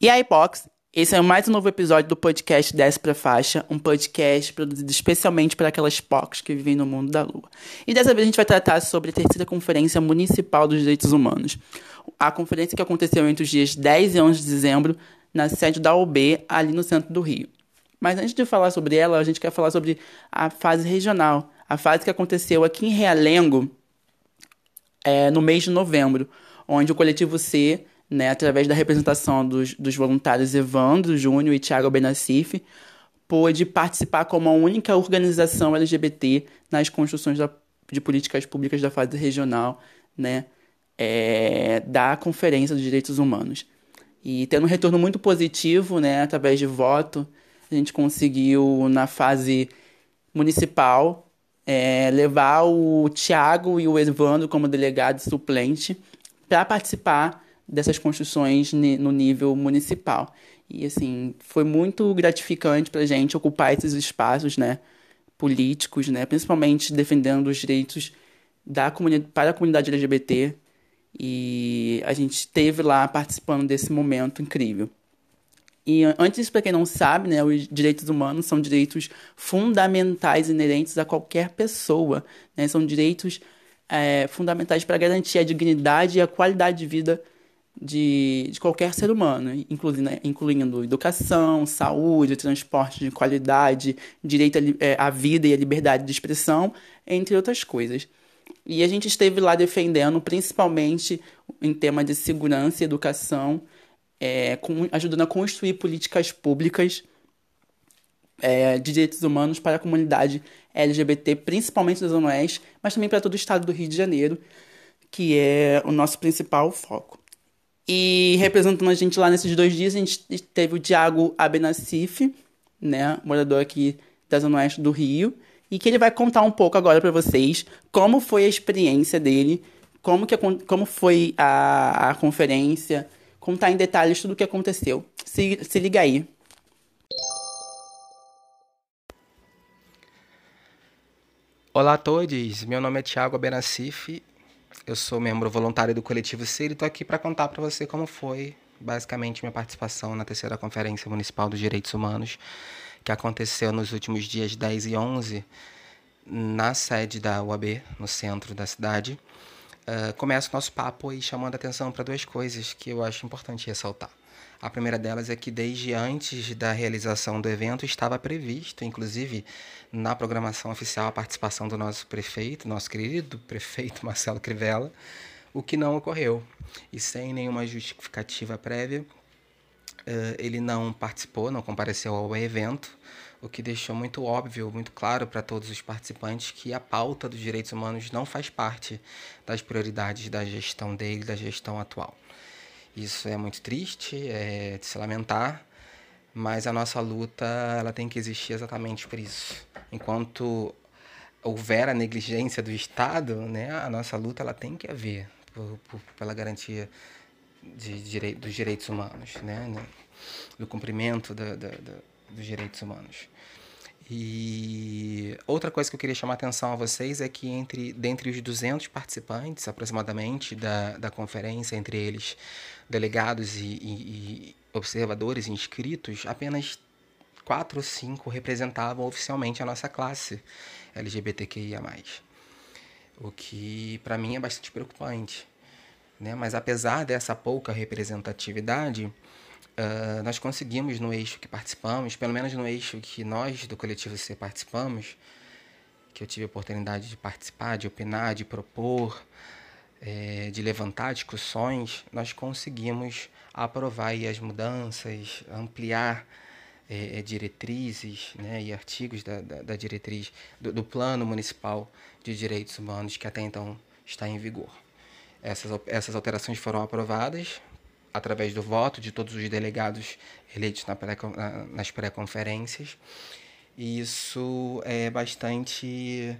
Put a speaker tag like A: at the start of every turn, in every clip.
A: E aí, Box? Esse é mais um novo episódio do podcast pra Faixa, um podcast produzido especialmente para aquelas POCs que vivem no mundo da lua. E dessa vez a gente vai tratar sobre a terceira Conferência Municipal dos Direitos Humanos. A conferência que aconteceu entre os dias 10 e 11 de dezembro na sede da OB, ali no centro do Rio. Mas antes de falar sobre ela, a gente quer falar sobre a fase regional, a fase que aconteceu aqui em Realengo é, no mês de novembro, onde o coletivo C né, através da representação dos, dos voluntários Evandro Júnior e Thiago Benassif, pôde participar como a única organização LGBT nas construções da, de políticas públicas da fase regional né, é, da Conferência dos Direitos Humanos. E tendo um retorno muito positivo, né, através de voto, a gente conseguiu, na fase municipal, é, levar o Tiago e o Evandro como delegado suplente para participar dessas construções no nível municipal. E, assim, foi muito gratificante para a gente ocupar esses espaços, né, políticos, né, principalmente defendendo os direitos da comunidade, para a comunidade LGBT. E a gente esteve lá participando desse momento incrível. E antes, para quem não sabe, né, os direitos humanos são direitos fundamentais inerentes a qualquer pessoa. Né? São direitos é, fundamentais para garantir a dignidade e a qualidade de vida de, de qualquer ser humano, incluindo, né, incluindo educação, saúde, transporte de qualidade, direito é, à vida e à liberdade de expressão, entre outras coisas. E a gente esteve lá defendendo, principalmente em tema de segurança e educação, é, com, ajudando a construir políticas públicas é, de direitos humanos para a comunidade LGBT, principalmente da Zona Oeste, mas também para todo o estado do Rio de Janeiro, que é o nosso principal foco. E representando a gente lá nesses dois dias, a gente teve o Thiago Abenassif, né, morador aqui da Zona Oeste do Rio, e que ele vai contar um pouco agora para vocês como foi a experiência dele, como, que, como foi a, a conferência, contar em detalhes tudo o que aconteceu. Se, se liga aí.
B: Olá a todos, meu nome é Thiago Abenassif eu sou membro voluntário do coletivo CIR e estou aqui para contar para você como foi basicamente minha participação na terceira Conferência Municipal dos Direitos Humanos, que aconteceu nos últimos dias 10 e 11 na sede da UAB, no centro da cidade. Uh, começa o nosso papo aí chamando a atenção para duas coisas que eu acho importante ressaltar. A primeira delas é que desde antes da realização do evento estava previsto, inclusive na programação oficial, a participação do nosso prefeito, nosso querido prefeito Marcelo Crivella, o que não ocorreu. E sem nenhuma justificativa prévia, eh, ele não participou, não compareceu ao evento, o que deixou muito óbvio, muito claro para todos os participantes que a pauta dos direitos humanos não faz parte das prioridades da gestão dele, da gestão atual. Isso é muito triste, é de se lamentar, mas a nossa luta ela tem que existir exatamente por isso. Enquanto houver a negligência do Estado, né, a nossa luta ela tem que haver por, por, pela garantia de dos direitos humanos, né, né do cumprimento da, da, da, dos direitos humanos. E outra coisa que eu queria chamar a atenção a vocês é que entre dentre os 200 participantes, aproximadamente, da, da conferência, entre eles delegados e, e, e observadores inscritos, apenas quatro ou cinco representavam oficialmente a nossa classe LGBTQIA+. O que para mim é bastante preocupante. Né? Mas apesar dessa pouca representatividade, uh, nós conseguimos no eixo que participamos, pelo menos no eixo que nós do Coletivo C participamos, que eu tive a oportunidade de participar, de opinar, de propor, é, de levantar discussões, nós conseguimos aprovar as mudanças, ampliar é, diretrizes né, e artigos da, da, da diretriz do, do, Plano Municipal de Direitos Humanos que até então está em vigor. Essas, essas alterações foram aprovadas através do voto de todos os delegados eleitos na pré, na, nas pré-conferências. E isso é bastante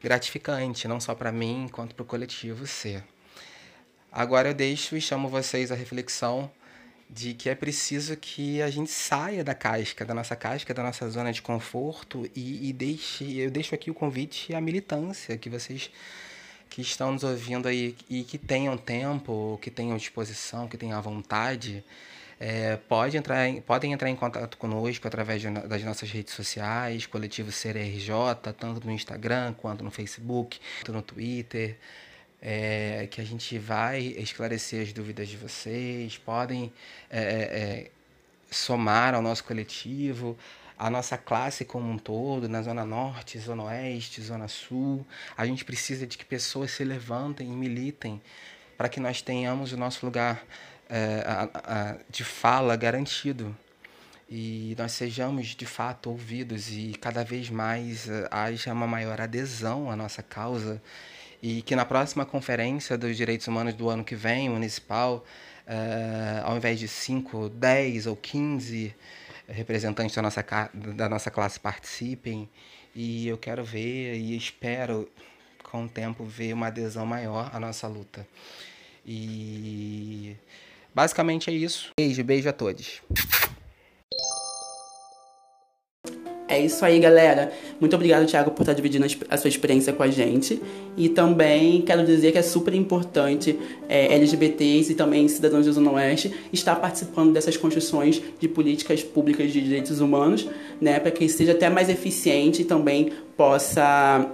B: gratificante, não só para mim, quanto para o coletivo ser. Agora eu deixo e chamo vocês à reflexão de que é preciso que a gente saia da casca, da nossa casca, da nossa zona de conforto e, e deixe, eu deixo aqui o convite à militância, que vocês que estão nos ouvindo aí e que tenham tempo, que tenham disposição, que tenham vontade, é, pode entrar em, podem entrar em contato conosco através de, das nossas redes sociais, Coletivo CRJ, tanto no Instagram quanto no Facebook, quanto no Twitter. É, que a gente vai esclarecer as dúvidas de vocês, podem é, é, é somar ao nosso coletivo, a nossa classe como um todo, na Zona Norte, Zona Oeste, Zona Sul. A gente precisa de que pessoas se levantem e militem para que nós tenhamos o nosso lugar é, a, a, de fala garantido e nós sejamos de fato ouvidos e cada vez mais uh, haja uma maior adesão à nossa causa e que na próxima conferência dos direitos humanos do ano que vem, municipal, uh, ao invés de 5, 10 ou 15 representantes da nossa, da nossa classe participem e eu quero ver e espero com o tempo ver uma adesão maior à nossa luta. E Basicamente é isso. Beijo, beijo a todos.
A: É isso aí, galera. Muito obrigado, Thiago, por estar dividindo a sua experiência com a gente. E também quero dizer que é super importante é, LGBTs e também cidadãos da Zona Oeste estar participando dessas construções de políticas públicas de direitos humanos, né, para que seja até mais eficiente e também possa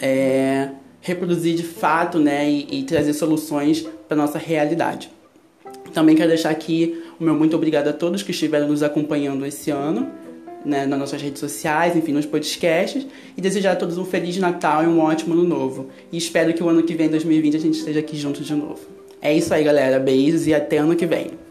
A: é, reproduzir de fato né, e, e trazer soluções para nossa realidade. Também quero deixar aqui o meu muito obrigado a todos que estiveram nos acompanhando esse ano, né, nas nossas redes sociais, enfim, nos podcasts, e desejar a todos um Feliz Natal e um ótimo Ano Novo. E espero que o ano que vem, 2020, a gente esteja aqui junto de novo. É isso aí, galera. Beijos e até ano que vem.